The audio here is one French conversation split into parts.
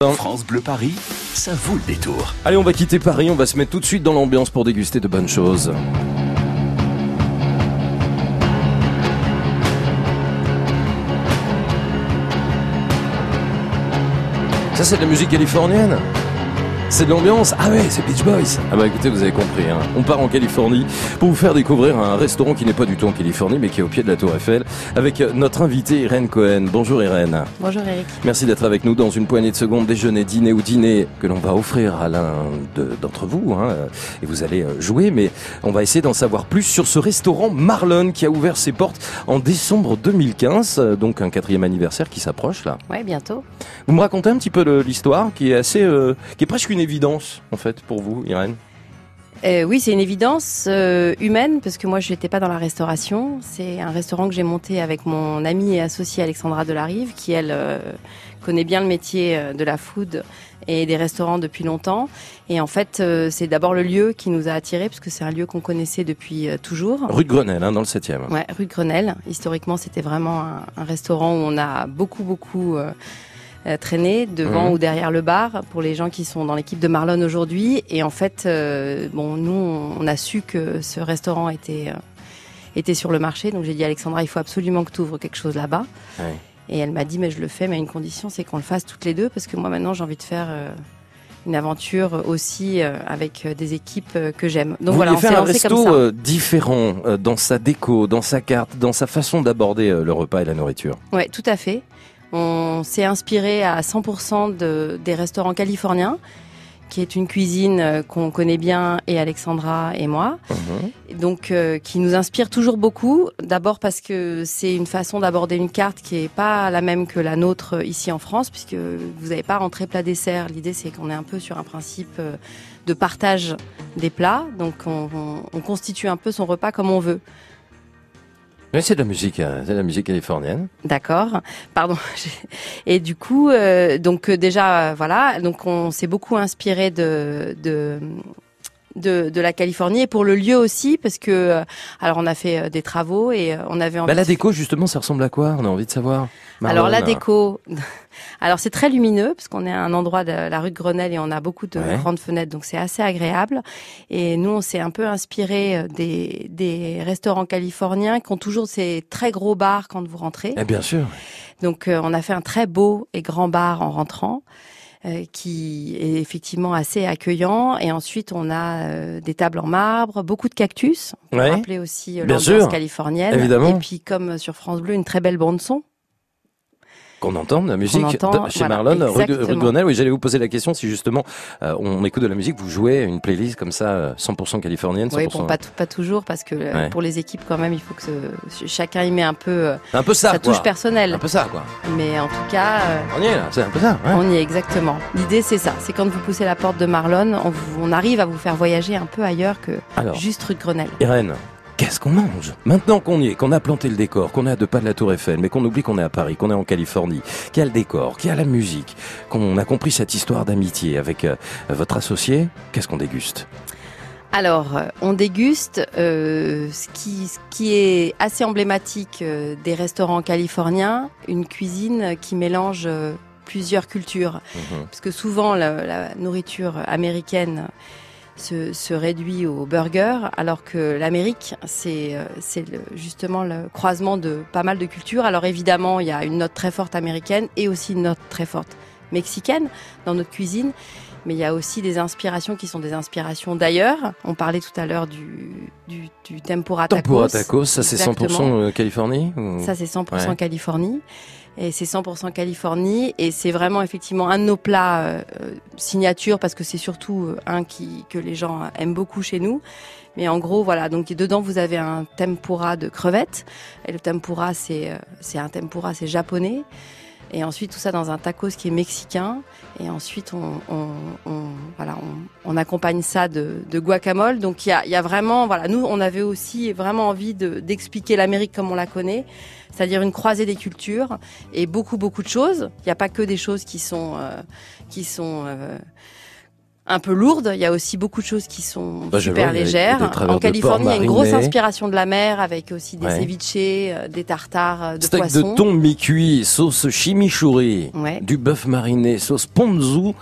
France Bleu Paris, ça vaut le détour. Allez, on va quitter Paris, on va se mettre tout de suite dans l'ambiance pour déguster de bonnes choses. Ça, c'est de la musique californienne? C'est de l'ambiance Ah ouais, c'est Beach Boys Ah bah écoutez, vous avez compris, hein. on part en Californie pour vous faire découvrir un restaurant qui n'est pas du tout en Californie, mais qui est au pied de la Tour Eiffel, avec notre invité Irène Cohen. Bonjour Irène. Bonjour Eric. Merci d'être avec nous dans une poignée de secondes, déjeuner, dîner ou dîner que l'on va offrir à l'un d'entre vous, hein, et vous allez euh, jouer, mais on va essayer d'en savoir plus sur ce restaurant Marlon qui a ouvert ses portes en décembre 2015, euh, donc un quatrième anniversaire qui s'approche là. Ouais, bientôt. Vous me racontez un petit peu l'histoire qui est assez, euh, qui est presque une une évidence, en fait, pour vous, Irène? Euh, oui, c'est une évidence euh, humaine parce que moi je n'étais pas dans la restauration. C'est un restaurant que j'ai monté avec mon amie et associée Alexandra Delarive, qui elle euh, connaît bien le métier de la food et des restaurants depuis longtemps. Et en fait, c'est d'abord le lieu qui nous a attirés parce que c'est un lieu qu'on connaissait depuis toujours. Rue de Grenelle, hein, dans le 7e. Ouais, rue de Grenelle. Historiquement, c'était vraiment un, un, restaurant où on a beaucoup beaucoup euh, traîner devant mhm. ou derrière le bar pour les gens qui sont dans l'équipe de Marlon aujourd'hui. Et en fait, euh, bon, nous, on a su que ce restaurant était euh, était sur le marché. Donc j'ai dit à Alexandra, il faut absolument que tu ouvres quelque chose là-bas. Et elle m'a dit, mais je le fais, mais à une condition, c'est qu'on le fasse toutes les deux, parce que moi maintenant j'ai envie de faire une aventure aussi avec des équipes que j'aime. Donc Vous voilà, on faire un resto différent dans sa déco, dans sa carte, dans sa façon d'aborder le repas et la nourriture? Ouais, tout à fait. On s'est inspiré à 100% de, des restaurants californiens, qui est une cuisine euh, qu'on connaît bien, et Alexandra et moi. Mhm. Donc, euh, qui nous inspire toujours beaucoup. D'abord parce que c'est une façon d'aborder une carte qui est pas la même que la nôtre ici en France, puisque vous n'avez pas rentré plat dessert. L'idée, c'est qu'on est un peu sur un principe euh, de partage des plats. Donc, on, on constitue un peu son repas comme on veut. Mais c'est de la musique, euh, c'est de la musique californienne. D'accord. Pardon. Et du coup, euh, donc euh, déjà, voilà, donc on s'est beaucoup inspiré de, de de, de, la Californie et pour le lieu aussi parce que alors on a fait des travaux et on avait envie bah, la déco justement ça ressemble à quoi? On a envie de savoir alors la déco alors c'est très lumineux parce qu'on est à un endroit de la rue de Grenelle et on a beaucoup de grandes fenêtres, donc c'est assez agréable. Et nous, on s'est un peu inspiré euh, des, des restaurants californiens qui ont toujours ces très gros bars quand vous rentrez. Eh bien sûr. Donc euh, on a fait un très beau et grand bar en rentrant. Euh, qui est effectivement assez accueillant. Et ensuite, on a des tables en marbre, beaucoup de cactus. On peut rappeler aussi l'ambiance californienne. Évidemment. Et puis, comme sur France Bleu, une très belle bande son. Qu'on entend la musique chez Marlon, rue de, rue Oui, j'allais vous poser la question si justement euh, on écoute de la musique, vous jouez une playlist comme ça 100% euh, californienne. 100%... Oui, bon, pas, pas toujours parce que euh, pour les équipes quand même, il faut que chacun y met un peu, un peu ça, sa touche personnelle. Un peu ça, quoi. Mais en tout cas, on y est là, c'est un peu ça. Ouais. On y est exactement. L'idée c'est ça, c'est quand vous poussez la porte de Marlon, on, on, arrive à vous faire voyager un peu ailleurs que juste rue de Grenelle. Irène, Qu'est-ce qu'on mange? Maintenant qu'on y est, qu'on a planté le décor, qu'on est à deux pas de la Tour Eiffel, mais qu'on oublie qu'on est à Paris, qu'on est en Californie, qu'il y a le décor, qu'il y a la musique, qu'on a compris cette histoire d'amitié avec euh, votre associé, qu'est-ce qu'on déguste? Alors, euh, on déguste euh, ce, qui, ce qui est assez emblématique des restaurants californiens, une cuisine qui mélange plusieurs cultures. Mhm. Parce que souvent, la, la nourriture américaine se, réduit au burger, alors que l'Amérique, c'est euh, justement le croisement de pas mal de cultures. Alors évidemment, il y a une note très forte américaine et aussi une note très forte mexicaine dans notre cuisine. Mais il y a aussi des inspirations qui sont des inspirations d'ailleurs. On parlait tout à l'heure du, du, du tempura tacos. Tempura tacos, ça c'est 100% euh, Californie Ça c'est 100% Californie et c'est 100% Californie et c'est vraiment effectivement un de nos plats euh, signature parce que c'est surtout euh, un qui que les gens aiment beaucoup chez nous. Mais en gros voilà, donc dedans vous avez un tempura de crevettes et le tempura c'est euh, c'est un tempura c'est japonais. Et ensuite tout ça dans un tacos qui est mexicain. Et ensuite on, on, on voilà on, on, accompagne ça de, de guacamole. Donc il y a, y a vraiment voilà nous on avait aussi vraiment envie d'expliquer l'Amérique comme on la connaît c'est-à-dire une croisée des cultures et beaucoup beaucoup de choses. Il n'y a pas que des choses qui sont euh, qui sont euh, un peu lourdes. Il y a aussi beaucoup de choses qui sont Bah, super légères. En Californie, il y a une grosse inspiration de la mer avec aussi des Ouais. ceviches, euh, des tartares euh, de Steak poisson. de thon mi-cuit, sauce chimichurri, Ouais. du bœuf mariné, sauce ponzu,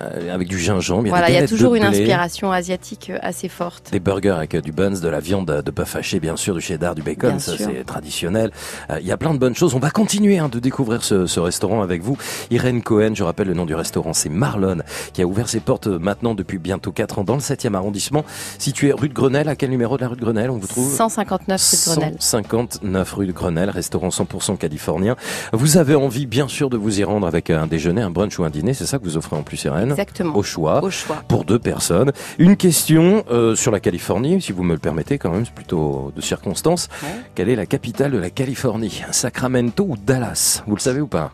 euh, avec du gingembre. Voilà, des il y a toujours une blé, inspiration asiatique euh, assez forte. Des burgers avec euh, du buns, de la viande de bœuf haché, bien sûr, du cheddar, du bacon, Bien ça c'est traditionnel. Euh, Il y a plein de bonnes choses. On va continuer hein, de découvrir ce, ce restaurant avec vous. Irène Cohen, je rappelle le nom du restaurant, c'est Marlon, qui a ouvert ses portes euh, maintenant depuis bientôt 4 ans dans le 7e arrondissement, situé rue de Grenelle. À quel numéro de la rue de Grenelle on vous trouve? 159 rue de Grenelle. 159 rue de Grenelle, restaurant 100% californien. Vous avez envie, bien sûr, de vous y rendre avec un déjeuner, un brunch ou un dîner. C'est ça que vous offrez en plus, Irène? Exactement. Au choix. Au choix. Pour deux personnes. Une question euh, sur la Californie, si vous me le permettez, quand même, c'est plutôt de circonstance. Ouais. Quelle est la capitale de la Californie? Sacramento ou Dallas? Vous le savez ou pas?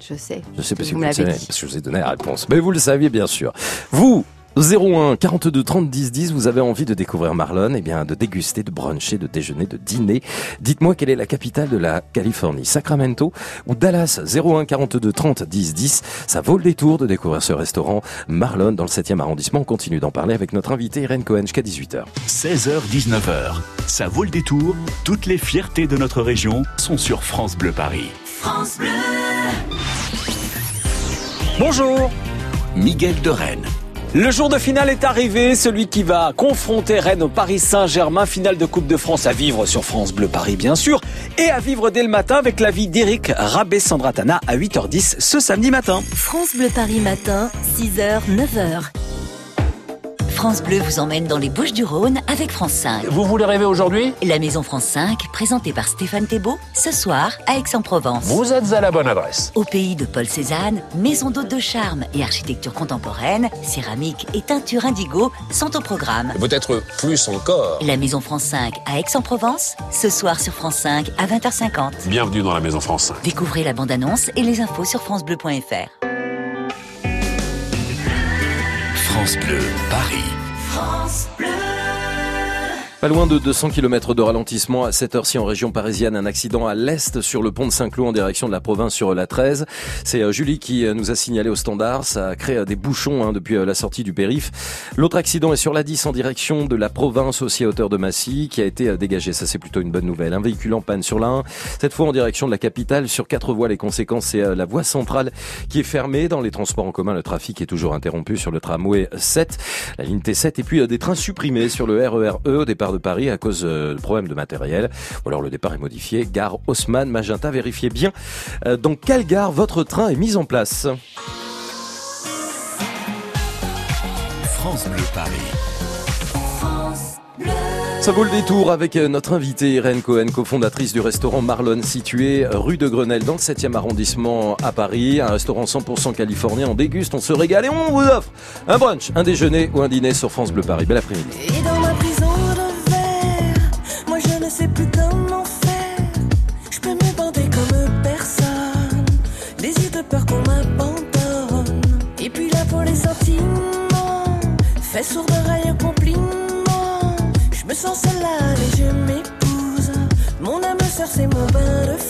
Je sais. Je sais pas si Vous vous, le l'avez savez, parce que je vous ai donné la réponse. Mais vous le saviez bien sûr. Vous 01 42 30 10 10, vous avez envie de découvrir Marlon, et bien de déguster, de bruncher, de déjeuner, de dîner. Dites-moi quelle est la capitale de la Californie, Sacramento ou Dallas? 01 42 30 10 10. Ça vaut le détour de découvrir ce restaurant Marlon dans le 7e arrondissement. On continue d'en parler avec notre invité Irène Cohen jusqu'à 18h. 16h-19h. Ça vaut le détour. Toutes les fiertés de notre région sont sur France Bleu Paris. Bonjour Miguel de Rennes. Le jour de finale est arrivé, celui qui va confronter Rennes au Paris Saint-Germain, finale de Coupe de France à vivre sur France Bleu Paris bien sûr, et à vivre dès le matin avec l'avis d'Éric Rabé-Sandratana à 8h10 ce samedi matin. France Bleu Paris matin, 6h, 9h. France Bleu vous emmène dans les Bouches du Rhône avec France 5. Vous voulez rêver aujourd'hui La Maison France 5, présentée par Stéphane Thébault, ce soir à Aix-en-Provence. Vous êtes à la bonne adresse. Au pays de Paul Cézanne, maison d'hôtes de charme et architecture contemporaine, céramique et teinture indigo sont au programme. Peut-être plus encore. La Maison France 5 à Aix-en-Provence, ce soir sur France 5 à 20h50. Bienvenue dans la Maison France 5. Découvrez la bande-annonce et les infos sur francebleu.fr. France Bleu Paris. Pas loin de 200 km de ralentissement à cette heure-ci en région parisienne. Un accident à l'est sur le pont de Saint-Cloud en direction de la province sur la 13. C'est euh, Julie qui euh, nous a signalé au standard. Ça a créé euh, des bouchons hein, depuis la sortie du périph. L'autre accident est sur la 10 en direction de la province aussi à hauteur de Massy qui a été dégagé. Ça c'est plutôt une bonne nouvelle. Un véhicule en panne sur la 1. Cette fois en direction de la capitale sur quatre voies. Les conséquences c'est la voie centrale qui est fermée. Dans les transports en commun, le trafic est toujours interrompu sur le tramway 7, la ligne T7 et puis des trains supprimés sur le RER E au départ de Paris à cause euh, de problèmes de matériel. Ou alors le départ est modifié. Gare Haussmann, Magenta, vérifiez bien euh, dans quelle gare votre train est mis en place. France Bleu Paris. Ça vaut le détour avec euh, notre invitée Irène Cohen, cofondatrice du restaurant Marlon situé rue de Grenelle dans le 7e arrondissement à Paris. Un restaurant 100% californien. On déguste, on se régale et on vous offre un brunch, un déjeuner ou un dîner sur France Bleu Paris. Bel après-midi. Fait sourd d'oreille au compliment. Je me sens seule et je m'épouse. Mon âme sœur, c'est mon bain de foule.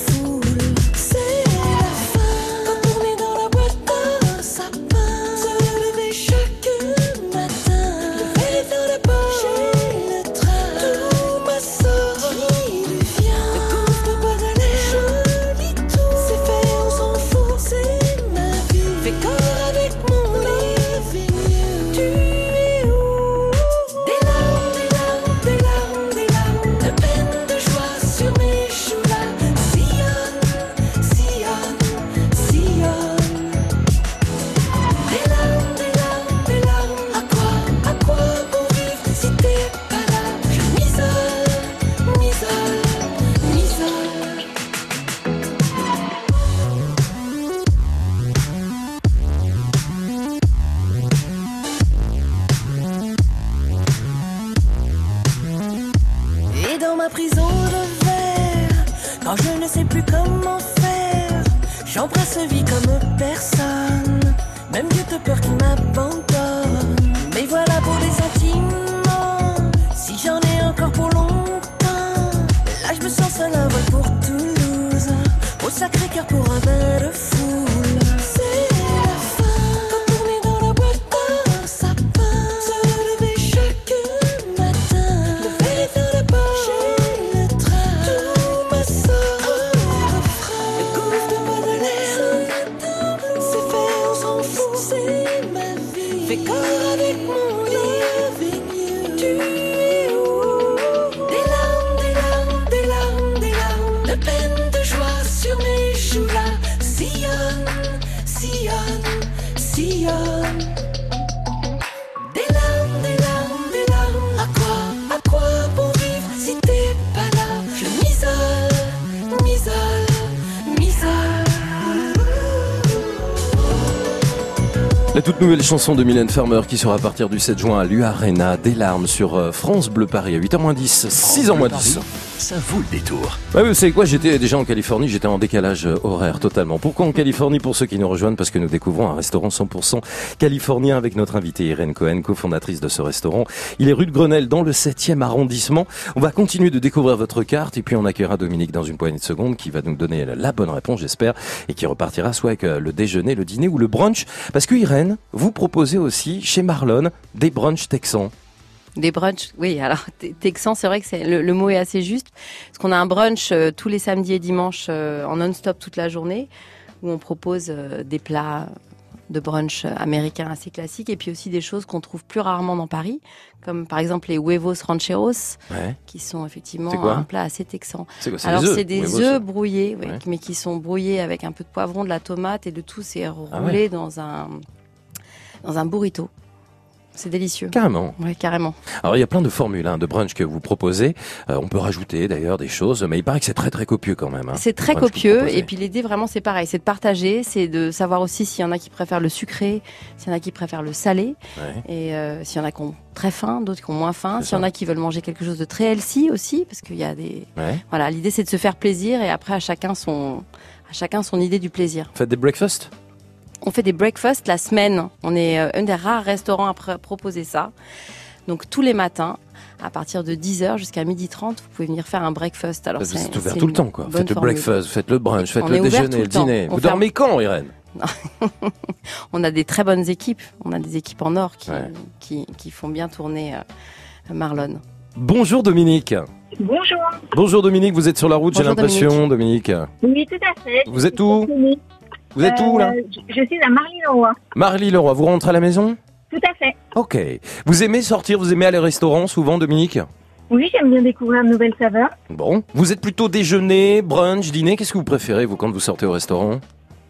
Comme personne, même Dieu de peur qui m'abandonne. Mais voilà pour les sentiments, si j'en ai encore pour longtemps, là je me sens seul à vol pour Toulouse, au Sacré-Cœur pour un bain de. if it goes La toute nouvelle chanson de Mylène Farmer qui sera à partir du 7 juin à l'U-Arena, des larmes sur euh, France Bleu Paris à 8h10, 6h10. Ça vaut le détour. Ouais, vous savez quoi, j'étais déjà en Californie, j'étais en décalage euh, horaire totalement. Pourquoi en Californie Pour ceux qui nous rejoignent, parce que nous découvrons un restaurant 100% californien avec notre invitée Irène Cohen, cofondatrice de ce restaurant. Il est rue de Grenelle dans le 7e arrondissement. On va continuer de découvrir votre carte et puis on accueillera Dominique dans une poignée de secondes qui va nous donner la bonne réponse, j'espère, et qui repartira soit avec euh, le déjeuner, le dîner ou le brunch. Parce que Irène, vous proposez aussi chez Marlon des brunchs texans. Des brunchs, oui. Alors te- texan, c'est vrai que c'est le, le mot est assez juste, parce qu'on a un brunch euh, tous les samedis et dimanches euh, en non-stop toute la journée, où on propose euh, des plats de brunch américains assez classiques, et puis aussi des choses qu'on trouve plus rarement dans Paris, comme par exemple les huevos rancheros, Ouais. qui sont effectivement quoi un plat assez texan. Quoi Alors c'est des œufs brouillés, Ouais. mais qui sont brouillés avec un peu de poivron, de la tomate et de tout, c'est roulé Ah ouais. dans un dans un burrito. C'est délicieux. Carrément. Ouais, carrément. Alors il y a plein de formules hein, de brunch que vous proposez. Euh, on peut rajouter d'ailleurs des choses, mais il paraît que c'est très très copieux quand même. hein. C'est très copieux et puis l'idée vraiment c'est pareil, c'est de partager, c'est de savoir aussi s'il y en a qui préfèrent le sucré, s'il y en a qui préfèrent le salé Ouais. et euh, s'il y en a qui ont très faim, d'autres qui ont moins faim, s'il y en a qui veulent manger quelque chose de très healthy aussi parce qu'il y a des Ouais. voilà, l'idée c'est de se faire plaisir et après à chacun son à chacun son idée du plaisir. Faites des breakfasts? On fait des breakfasts la semaine. On est euh, un des rares restaurants à pr- proposer ça. Donc tous les matins, à partir de 10h jusqu'à 12h30, vous pouvez venir faire un breakfast. Alors Vous c'est- êtes ouvert tout le temps quoi. Faites le breakfast, faites le brunch, faites On le déjeuner, le dîner. Vous ferme- dormez quand Irène? On a des très bonnes équipes. On a des équipes en or qui, Ouais. qui, qui font bien tourner euh, Marlon. Bonjour Dominique. Bonjour. Bonjour Dominique, vous êtes sur la route, j'ai l'impression Dominique. Oui, tout à fait. Vous êtes où? Vous êtes où là Euh, je, suis à Marly-le-Roi. Marly Leroy, vous rentrez à la maison Tout à fait. Ok. Vous aimez sortir, vous aimez aller au restaurant souvent Dominique Oui, j'aime bien découvrir de nouvelles saveurs. Bon. Vous êtes plutôt déjeuner, brunch, dîner Qu'est-ce que vous préférez vous quand vous sortez au restaurant?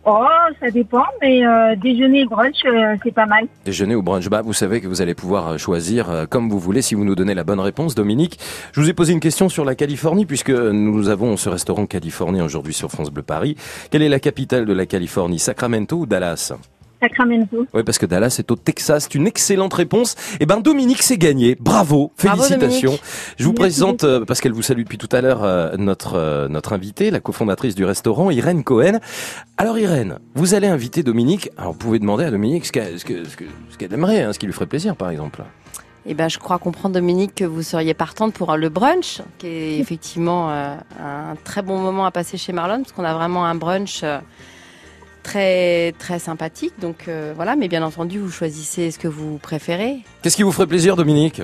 Oh, ça dépend, mais euh, déjeuner et brunch, euh, c'est pas mal. Déjeuner ou brunch Bah, vous savez que vous allez pouvoir euh, choisir comme vous voulez si vous nous donnez la bonne réponse, Dominique. Je vous ai posé une question sur la Californie puisque nous avons ce restaurant californien aujourd'hui sur France Bleu Paris. Quelle est la capitale de la Californie Sacramento ou Dallas? Sacramento. Oui, parce que Dallas est au Texas. C'est une excellente réponse. Eh ben, Dominique s'est gagné. Bravo. Félicitations. Je vous Merci présente, euh, parce qu'elle vous salue depuis tout à l'heure, euh, notre, euh, notre invitée, la cofondatrice du restaurant, Irène Cohen. Alors, Irène, vous allez inviter Dominique. Alors, vous pouvez demander à Dominique ce qu'elle, ce que- ce que- ce qu'elle aimerait, hein, ce qui lui ferait plaisir, par exemple. Eh ben, je crois comprendre, Dominique, que vous seriez partante pour le brunch, qui est effectivement euh, un très bon moment à passer chez Marlon, parce qu'on a vraiment un brunch euh, très très sympathique. Donc euh, voilà, mais bien entendu, vous choisissez ce que vous préférez. Qu'est-ce qui vous ferait plaisir, Dominique?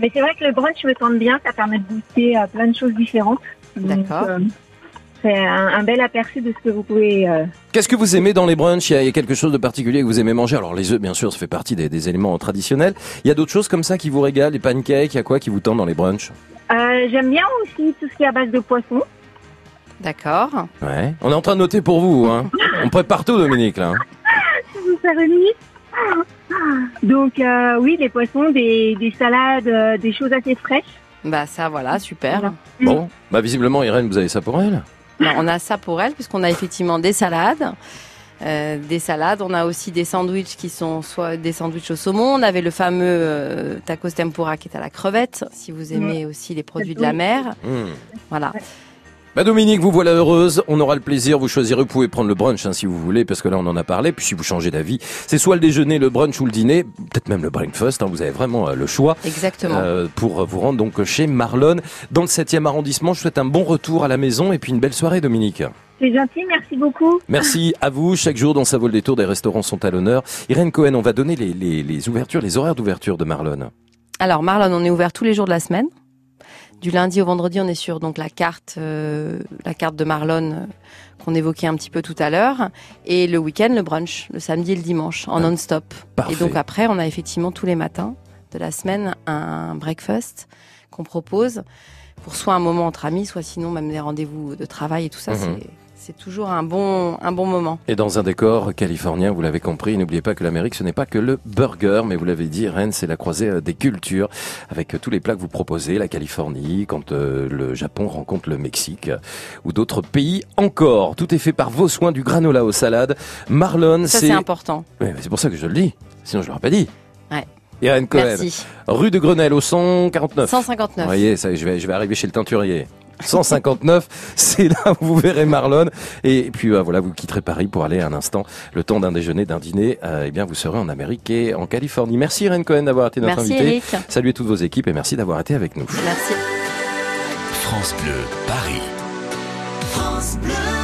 Mais c'est vrai que le brunch me tente bien, ça permet de goûter à plein de choses différentes. D'accord. euh, c'est un, un bel aperçu de ce que vous pouvez... euh, Qu'est-ce que vous aimez dans les brunchs? Il y, a, il y a quelque chose de particulier que vous aimez manger? Alors, les œufs, bien sûr, ça fait partie des, des éléments traditionnels. Il y a d'autres choses comme ça qui vous régalent, les pancakes, il y a quoi qui vous tente dans les brunchs? Euh, J'aime bien aussi tout ce qui est à base de poisson. D'accord. Ouais. On est en train de noter pour vous, hein. On prépare tout, Dominique, là. hein. vous faire une liste. Donc euh, oui, des poissons, des, des salades, euh, des choses assez fraîches. Bah ça, voilà, super. Voilà. Bon, bah visiblement, Irène, vous avez ça pour elle Ben, on a ça pour elle, puisqu'on a effectivement des salades. Euh, des salades, on a aussi des sandwichs qui sont soit des sandwichs au saumon, on avait le fameux euh, tacos tempura qui est à la crevette, si vous aimez aussi les produits de la mer. Hmm. Voilà. Bah Dominique, vous voilà heureuse, on aura le plaisir, vous choisirez, vous pouvez prendre le brunch hein, si vous voulez, parce que là on en a parlé, puis si vous changez d'avis, c'est soit le déjeuner, le brunch ou le dîner, peut-être même le breakfast, hein, vous avez vraiment euh, le choix Exactement. euh, pour vous rendre donc chez Marlon, dans le 7e arrondissement. Je souhaite un bon retour à la maison et puis une belle soirée Dominique. C'est gentil, merci beaucoup. Merci à vous. Chaque jour dans sa vol des tours, des restaurants sont à l'honneur. Irène Cohen, on va donner les, les, les ouvertures, les horaires d'ouverture de Marlon. Alors Marlon, on est ouvert tous les jours de la semaine. Du lundi au vendredi, on est sur donc la carte, euh, la carte de Marlon euh, qu'on évoquait un petit peu tout à l'heure, et le week-end le brunch, le samedi et le dimanche en Ah, non-stop. Et donc après, on a effectivement tous les matins de la semaine un breakfast qu'on propose pour soit un moment entre amis, soit sinon même des rendez-vous de travail et tout ça. Mhm. c'est C'est toujours un bon, un bon moment. Et dans un décor californien, vous l'avez compris, n'oubliez pas que l'Amérique, ce n'est pas que le burger, mais vous l'avez dit, Rennes, c'est la croisée euh, des cultures, avec euh, tous les plats que vous proposez, la Californie, quand euh, le Japon rencontre le Mexique, ou d'autres pays encore. Tout est fait par vos soins, du granola aux salades. Marlon, Ça, c'est... important. Mais c'est pour ça que je le dis, sinon je l'aurais pas dit. Ouais. Irène Cohen, Merci. rue de Grenelle au 149. 159. Vous voyez, ça, je vais, je vais arriver chez le teinturier. 159, c'est là où vous verrez Marlon. Et puis euh, voilà, vous quitterez Paris pour aller un instant, le temps d'un déjeuner, d'un dîner. euh, eh bien, vous serez en Amérique et en Californie. Merci Irène Cohen d'avoir été notre Merci invitée. Eric. Saluez toutes vos équipes et merci d'avoir été avec nous. Merci. France Bleu, Paris. France Bleu.